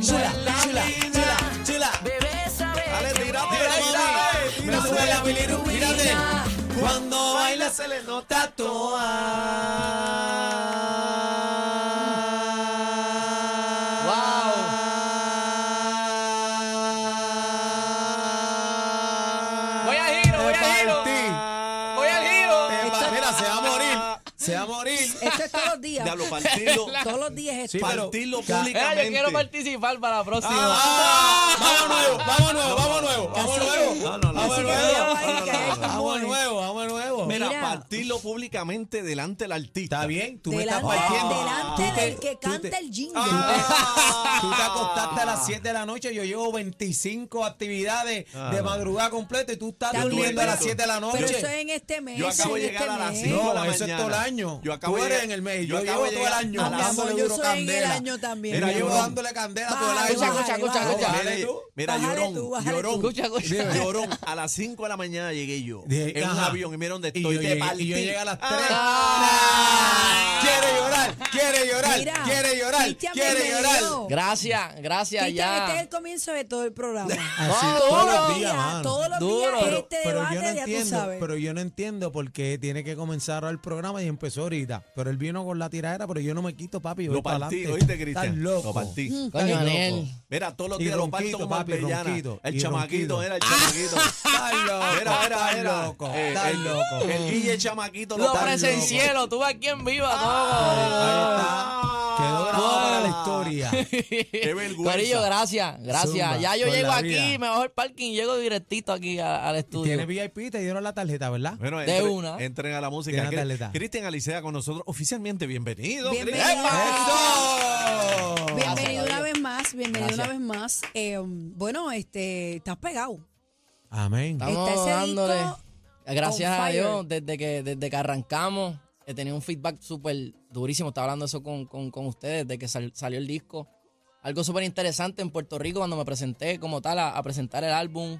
Chula, chula, chula, chula, chula. Dale, que tírate, voy a tírate. bailar. Me sube la bilirrubina. Mírate. Cuando baila se le nota Voy Esto es todos los días. Diablo, partirlo. Todos los días es Sí, pero- Partirlo públicamente. yo quiero participar para la próxima. Ah, vamos nuevo, vamos nuevo, vamos nuevo, vamos nuevo. Vamos nuevo. hay no. Vamos nuevo, vamos nuevo. Mira, Mira. partirlo públicamente delante del artista. Está bien, tú me estás partiendo. delante del que canta el jingle. Ah. Tú te acostaste a las 7 de la noche, yo llevo 25 actividades Ah, de madrugada completa y tú estás Está durmiendo a las 7 de la Pero noche. eso es en este mes. Yo acabo de llegar este a las mes. 5 No, de la eso es mañana. todo el año. Yo acabo de eres en el mes. yo llevo todo el año a las- dándole yo duro soy en el candela. año también. Mira, llevo dándole candela todo el año. Escucha, escucha, escucha. Mira, llorón, llorón, llorón. A las 5 de la mañana llegué yo. En un avión y mira dónde estoy. y yo llegué a las 3. Llorar, Mira, quiere llorar, Cristian, quiere llorar. Gracias, gracias, Cristian, este es ya. el comienzo de todo el programa. Así No, todos duro. los días, mano. todos los Duro. días Pero- este pero debate, yo no ya tú entiendo, sabes. pero yo no entiendo por qué tiene que comenzar ahora el programa y empezó ahorita. Pero él vino con la tiradera, pero yo no me quito, papi. Lo partí, adelante. ¿oíste, Cristian? Loco. Lo partí. Coño. Daniel. Mira, todos los días lo parto como papi, ronquito, El chamaquito, era el chamaquito. Loco. Mira, estás mira. loco. Eh, loco. El Guille chamaquito Lo parto. presencié, lo tuve aquí en vivo. Ahí está. Quedó grabado Ah. para la historia. Qué vergüenza. Corillo, gracias, gracias. Zumba, ya yo llego la aquí, vida. me bajo el parking y llego directito aquí a- al estudio. Tiene VIP, te dieron la tarjeta, ¿verdad? Bueno, De una. Entren a la música. Tiene Cri- atleta. Cristian Alicea con nosotros oficialmente. Bienvenido. Bienvenido. Cristian. ¡Eso! Bienvenido Gracias, una vez más, bienvenido Gracias. una vez más. Eh, bueno, este, estás pegado. Amén. Estamos Está ese dándole. disco Gracias on a fire. Dios, desde que, desde que arrancamos, he tenido un feedback súper durísimo. Estaba hablando eso con, con, con ustedes, de que sal- salió el disco. Algo súper interesante en Puerto Rico cuando me presenté como tal a, a presentar el álbum.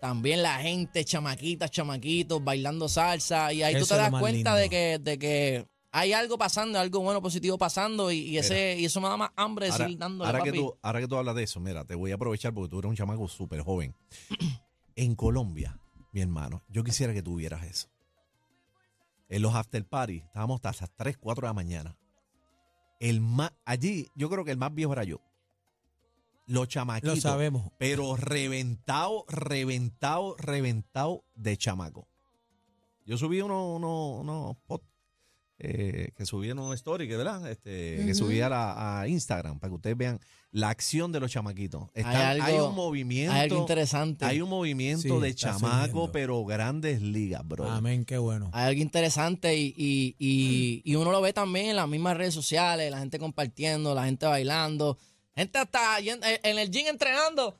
También la gente, chamaquitas, chamaquitos, bailando salsa. Y ahí tú te das cuenta lindo. de que, de que hay algo pasando, algo bueno, positivo pasando. Y, y ese, y eso me da más hambre de Ahora, seguir dándole, ahora que tú, ahora que tú hablas de eso, mira, te voy a aprovechar porque tú eres un chamaco súper joven. En Colombia, mi hermano, yo quisiera que tuvieras eso. En los after party, estábamos hasta las 3, 4 de la mañana. El más, allí, yo creo que el más viejo era yo. Los chamaquitos. Lo sabemos. Pero reventado, reventado, reventado de chamaco. Yo subí unos uno, unos posts eh, que subí en una story, que, ¿verdad? Este, Que Ujú. subí a, la- a Instagram para que ustedes vean la acción de los chamaquitos. Están- hay, algo- un movimiento. Hay algo interesante. Hay un movimiento Sí, de chamaco, pero grandes ligas, bro. Amén, qué bueno. Hay algo interesante y, y, y, y uno lo ve también en las mismas redes sociales, la gente compartiendo, la gente bailando, gente hasta eh, en el gym entrenando,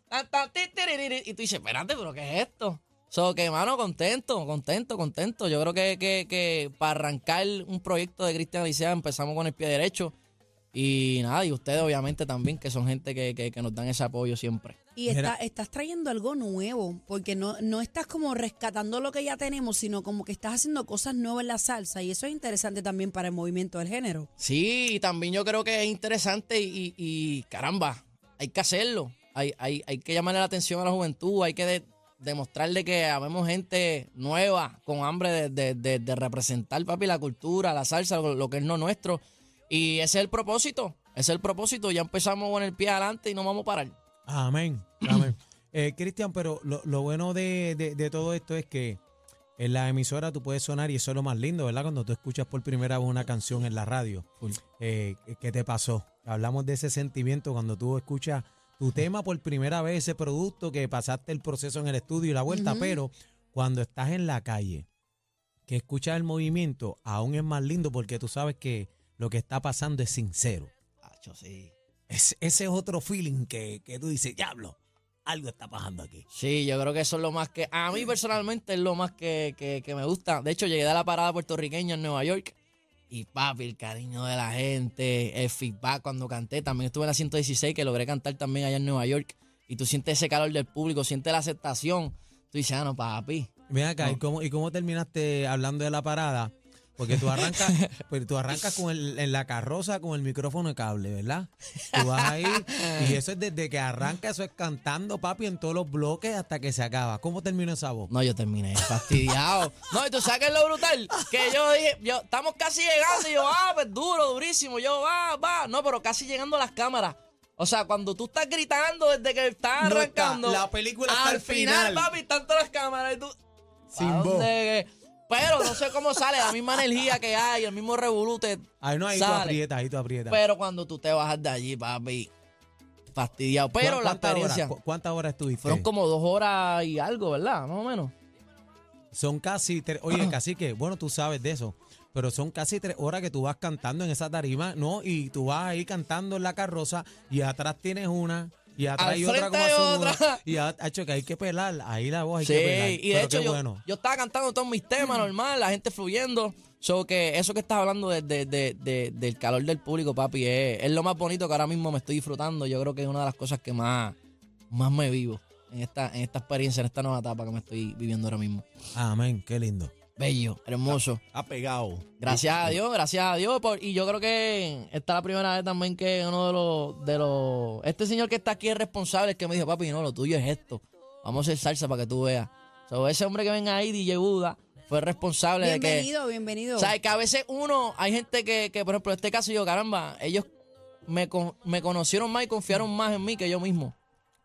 tiririri, y tú dices, espérate, pero ¿qué es esto? So, que, mano, contento, contento, contento. Yo creo que, que, que para arrancar un proyecto de Cristian Alicea empezamos con el pie derecho. Y nada, y ustedes obviamente también, que son gente que, que, que nos dan ese apoyo siempre. Y está- estás trayendo algo nuevo, porque no, no estás como rescatando lo que ya tenemos, sino como que estás haciendo cosas nuevas en la salsa. Y eso es interesante también para el movimiento del género. Sí, y también yo creo que es interesante y, y- y, caramba, hay que hacerlo. Hay, hay, hay que llamarle la atención a la juventud, hay que de- demostrarle que habemos gente nueva, con hambre de, de- de- de representar, papi, la cultura, la salsa, lo, lo que es no nuestro. Y ese es el propósito, ese es el propósito. Ya empezamos con el pie adelante y no vamos a parar. Amén. Amén. Eh, Cristian, pero lo, lo bueno de, de- de todo esto es que en la emisora tú puedes sonar y eso es lo más lindo, ¿verdad? Cuando tú escuchas por primera vez una canción en la radio. Eh, ¿Qué te pasó? Hablamos de ese sentimiento cuando tú escuchas tu tema por primera vez, ese producto que pasaste el proceso en el estudio y la vuelta, pero cuando estás en la calle, que escuchas el movimiento, aún es más lindo porque tú sabes que lo que está pasando es sincero. Sí. Es, ese es otro feeling que, que tú dices, diablo, algo está pasando aquí. Sí, yo creo que eso es lo más que, a mí personalmente es lo más que, que- que me gusta. De hecho, llegué a la parada puertorriqueña en Nueva York y papi, el cariño de la gente, el feedback cuando canté. También estuve en la 116 que logré cantar también allá en Nueva York y tú sientes ese calor del público, sientes la aceptación. Tú dices, ah, no, papi. Ven acá, ¿y, cómo, ¿y cómo terminaste hablando de la parada? Porque tú arrancas, pero tú arrancas con el, en la carroza con el micrófono de cable, ¿verdad? Tú vas ahí y eso es desde que arranca, eso es cantando, papi, en todos los bloques hasta que se acaba. ¿Cómo termina esa voz? No, yo terminé fastidiado. No, y tú sabes lo brutal. Que yo dije, yo, estamos casi llegando. Y yo, ah, pues duro, durísimo. Yo, va, va. No, pero casi llegando a las cámaras. O sea, cuando tú estás gritando desde que estás No está, arrancando. la película está al al final, final. papi, están todas las cámaras y tú. Sin ¿a voz. Pero no sé cómo sale, la misma energía que hay, el mismo revolute. Ahí no, ahí tú sale. aprietas, ahí tú aprietas. Pero cuando tú te bajas de allí, papi, fastidiado. Pero ¿Cu- la cuántas experiencia. Cu- ¿Cuántas horas estuviste? Fueron como dos horas y algo, ¿verdad? Más o menos. Son casi tres. Oye, casi que, bueno, tú sabes de eso. Pero son casi tres horas que tú vas cantando en esa tarima, ¿no? Y tú vas ahí cantando en la carroza y atrás tienes una. Y Al hay otra como otra. Y ha hecho que hay que pelar. Ahí la voz hay Sí, que pelar. y de Pero hecho yo, bueno. yo estaba cantando todos mis temas normal, la gente fluyendo. So que eso que estás hablando de, de- de- de- del calor del público, papi, es, es lo más bonito que ahora mismo me estoy disfrutando. Yo creo que es una de las cosas que más, más me vivo en esta, en esta experiencia, en esta nueva etapa que me estoy viviendo ahora mismo. Amén, qué lindo. Bello, hermoso. Ha pegado. Gracias a Dios, gracias a Dios. por- y yo creo que esta es la primera vez también que uno de los, de los. Este señor que está aquí es responsable, el que me dijo, papi, no, lo tuyo es esto. Vamos a hacer salsa para que tú veas. So, ese hombre que ven ahí, DJ Buda, fue responsable de que. Bienvenido, bienvenido. ¿Sabes? Que a veces uno, hay gente que, que, por ejemplo, en este caso yo, caramba, ellos me, con- me conocieron más y confiaron más en mí que yo mismo.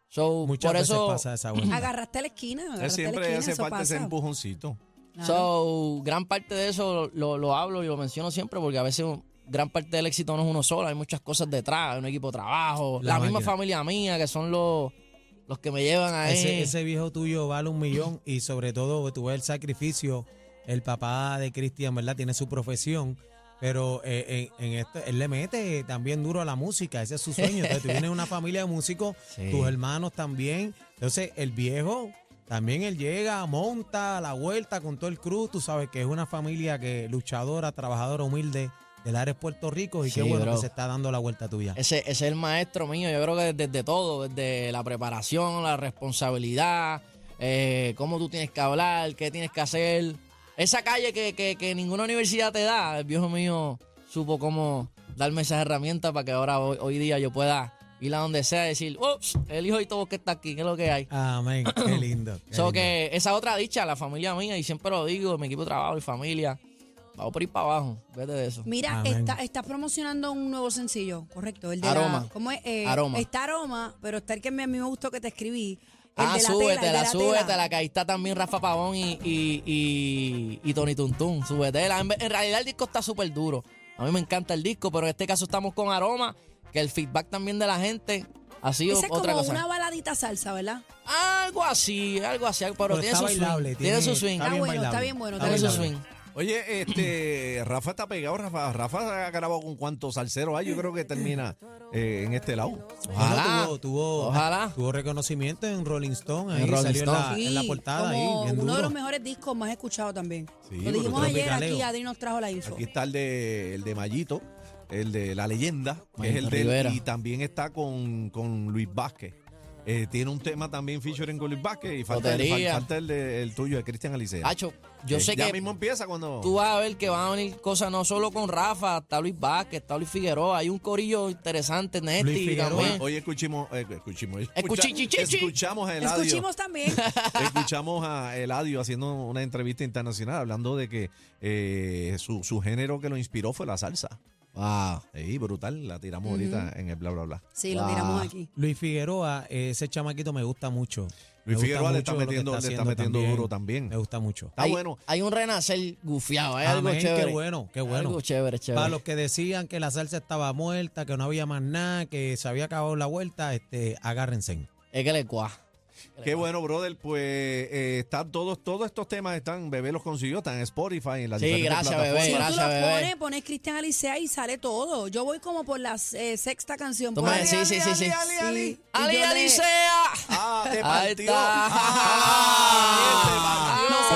So, Muchas por veces eso, pasa esa. Agarraste la esquina, agarraste la siempre esquina, hace eso falta ese pasa. empujoncito. Claro. So, gran parte de eso lo, lo hablo y lo menciono siempre porque a veces gran parte del éxito no es uno solo, hay muchas cosas detrás, hay un equipo de trabajo, La la, misma familia mía que son los, los que me llevan a Ese, ese viejo tuyo vale un millón y sobre todo tú ves el sacrificio. El papá de Cristian, ¿verdad? Tiene su profesión, pero eh, en, en esto, él le mete también duro a la música. Ese es su sueño. Entonces tú vienes de una familia de músicos, Sí. tus hermanos también. Entonces el viejo también él llega, monta a la vuelta con todo el cruz. Tú sabes que es una familia que luchadora, trabajadora, humilde del área de Puerto Rico y qué bueno bro. que se está dando la vuelta tuya. Ese, ese es el maestro mío, yo creo que desde, todo, desde la preparación, la responsabilidad, eh, cómo tú tienes que hablar, qué tienes que hacer. Esa calle que, que, que ninguna universidad te da, el viejo mío supo cómo darme esas herramientas para que ahora hoy, hoy día yo pueda ir a donde sea y decir, ups, el hijo y todo que está aquí, ¿qué es lo que hay? Amén. Qué lindo. qué So lindo. que esa otra dicha, la familia mía, y siempre lo digo, mi equipo de trabajo y familia, vamos por ir para abajo, vete de eso. Mira, está, estás promocionando un nuevo sencillo, correcto. El de Aroma. La, ¿Cómo es? Eh, Aroma. Está aroma, pero está el que a mí me gustó que te escribí. El Ah, súbetela, súbetela, tela. que ahí está también Rafa Pavón y, y, y, y Tony Tuntún, súbetela. En, en realidad el disco está súper duro. A mí me encanta el disco, pero en este caso estamos con Aroma, que el feedback también de la gente ha sido Esa es otra como cosa. una baladita salsa, ¿verdad? Algo así, algo así, pero, Pero tiene está su bailable, swing. Tiene, tiene- su swing. está Está bien bueno, está bien bueno. Está Tiene su swing. Oye, este, Rafa está pegado, Rafa. Rafa ha grabado con cuántos salseros hay. Yo creo que termina eh, en este lado. Ojalá. Tuvo, tuvo, Ojalá. tuvo reconocimiento en Rolling Stone, ahí En Rolling salió en la, Stone. en la portada ahí, como bien uno de los mejores discos más escuchados también. Sí, Lo dijimos ayer aquí, Adri nos trajo la info. Aquí está el de, el de Mayito, el de La Leyenda, que es el de él, y también está con, con Luis Vázquez. Eh, tiene un tema también featuring con Luis Vázquez y falta, el, Lotería. fal- falta el, de- el tuyo de Cristian Alicea. Hacho, yo Eh, sé ya que mismo empieza cuando... tú vas a ver que van a venir cosas no solo con Rafa, está Luis Vázquez, está Luis Figueroa, hay un corillo interesante, Luis Nesti Figueroa. también. Hoy escuchimos, eh, escuchimos, Escuchichichichi. escuchamos a Eladio, Escuchimos también. escuchamos a Eladio haciendo una entrevista internacional hablando de que eh, su, su género que lo inspiró fue la salsa. Wow, sí, brutal, la tiramos ahorita en el bla bla bla. Sí, lo Wow. tiramos aquí. Luis Figueroa, ese chamaquito me gusta mucho. Me Luis gusta Figueroa le está mucho lo que metiendo, le está haciendo metiendo duro también. Me gusta mucho. Está hay, bueno. Hay un renacer gufiado, hay algo Amén, chévere. qué bueno, qué bueno. Algo chévere, chévere. Para los que decían que la salsa estaba muerta, que no había más nada, que se había acabado la vuelta, este, agárrense. Es que le cuá. Qué bueno, brother. Pues eh, están todos, todos estos temas están, Bebé los consiguió, están en Spotify, en las Sí, gracias. Bebé, Si gracias, tú lo bebé. pones, pones Cristian Alicea y sale todo. Yo voy como por la eh, sexta canción. Ahí. sí, sí, sí, sí. Sí, Ali, ¡Ali, yo le- Alicea! Ah, te Ahí partió. está. Ah, no se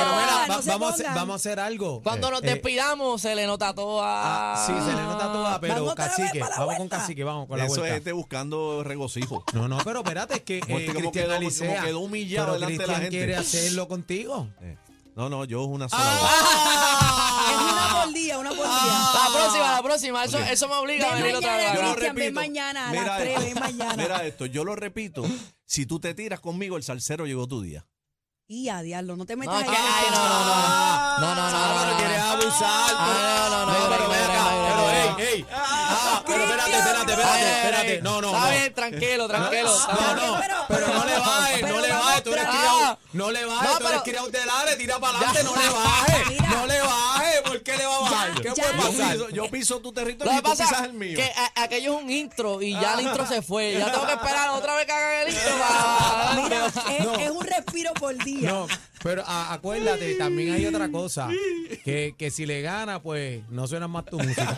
vamos, a hacer, pongan. vamos a hacer algo. Cuando nos Eh, despidamos, se le nota todo a... ah, sí, se le nota toda, pero Vamos otra vez cacique, para la vamos con vuelta. cacique, vamos con la Eso es vuelta. este buscando regocijo. No, no, pero espérate, es que Como eh, este como Cristian quedó- Alicea, como quedó humillado pero delante de la Cristian gente. quiere hacerlo contigo. Eh. No, no, yo una sola Ah. Es una por día, una por día. La próxima, la próxima. Eso, eso me obliga a Ven venir otra mañana, vez. Yo lo Cristian, ven repito. mañana a Mira las 3, esto. ven mañana. Mira esto, yo lo repito. Si tú te tiras conmigo, el salsero llegó tu día. Y a diablo, no te metas ahí. ay, no, no, no. No, no, no. Ah, no, pero no, quieres no. abusar. Ah, no, no, no, No, pero no, ven no, acá, no, pero no, ey, no. ey. Ah, pero espérate, espérate, espérate, espérate. No, no, Está no. bien, tranquilo, tranquilo. No, no, Pero- no le bajes, no le bajes, tú eres criado, no le bajes, No, tú eres criado de Lare, tira para adelante, no le bajes, Mira. no le bajes, ¿por qué le va a bajar? ¿Qué ya. puede Yo pasar? piso, yo piso tu territorio y tú pisas el mío. que a- aquello es un intro y ya el intro se fue. Ya tengo que esperar otra vez que hagan el intro para... Mira, es, un respiro por día. No, pero a- acuérdate, también hay otra cosa, que, que si le gana, pues no suena más tu música.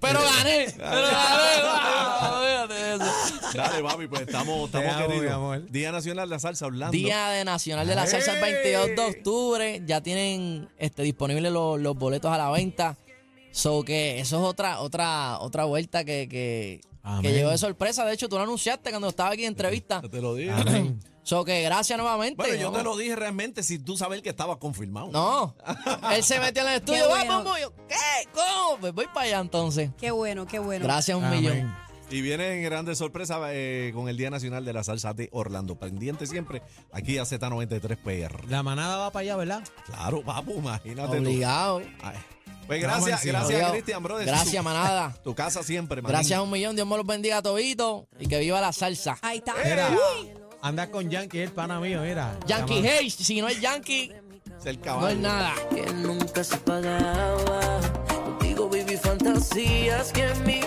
Pero gané, pero gané. wow, Fíjate de eso. Dale, papi, pues estamos, estamos amo, mi queridos. amor. Día Nacional de la Salsa Orlando. Día de Nacional de la Salsa el 22 de octubre. Ya tienen este, disponibles los, los boletos a la venta. So que eso es otra, otra, otra vuelta que, que, Amén. llegó de sorpresa. De hecho, tú lo anunciaste cuando estaba aquí en entrevista. Yo te lo dije. Amén. So que gracias nuevamente. Bueno, yo te lo dije realmente sin tú saber que estaba confirmado. No, él se metió en el estudio. Qué Vamos, bueno. vamos. Yo, ¿Qué? ¿Cómo? Pues voy para allá entonces. Qué bueno, qué bueno. Gracias un Amén. millón. Y vienen grandes sorpresas eh, con el Día Nacional de la Salsa de Orlando. Pendiente siempre aquí a Z93 PR. La manada va para allá, ¿verdad? Claro, papu, imagínate tú. Obligado. Ay. Pues gracias, gracias. Cristian, brother. Gracias, manada. Tu casa siempre, manín. Gracias un millón. Dios me los bendiga a todito y que viva la salsa. Ahí está. Mira, anda con Yankee, el pana mío, mira. Yankee Hayes, si no es Yankee, Es el no caballo. es nada. que nunca se pagaba. Contigo viví fantasías que en mi